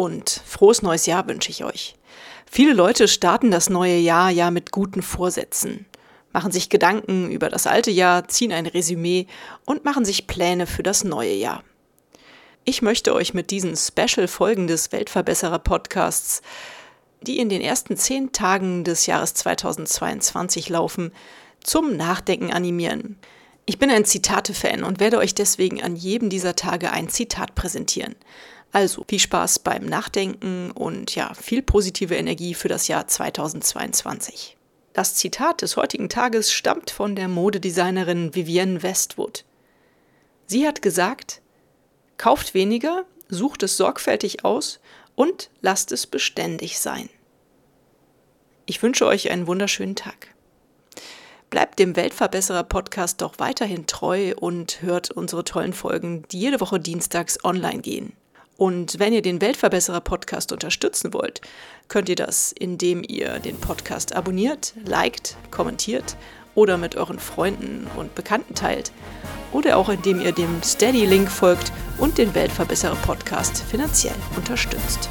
und frohes neues Jahr wünsche ich euch. Viele Leute starten das neue Jahr ja mit guten Vorsätzen, machen sich Gedanken über das alte Jahr, ziehen ein Resümee und machen sich Pläne für das neue Jahr. Ich möchte euch mit diesen Special-Folgen des Weltverbesserer-Podcasts, die in den ersten zehn Tagen des Jahres 2022 laufen, zum Nachdenken animieren. Ich bin ein Zitate-Fan und werde euch deswegen an jedem dieser Tage ein Zitat präsentieren. Also viel Spaß beim Nachdenken und ja, viel positive Energie für das Jahr 2022. Das Zitat des heutigen Tages stammt von der Modedesignerin Vivienne Westwood. Sie hat gesagt, kauft weniger, sucht es sorgfältig aus und lasst es beständig sein. Ich wünsche euch einen wunderschönen Tag. Bleibt dem Weltverbesserer Podcast doch weiterhin treu und hört unsere tollen Folgen, die jede Woche dienstags online gehen. Und wenn ihr den Weltverbesserer Podcast unterstützen wollt, könnt ihr das, indem ihr den Podcast abonniert, liked, kommentiert oder mit euren Freunden und Bekannten teilt. Oder auch indem ihr dem Steady-Link folgt und den Weltverbesserer Podcast finanziell unterstützt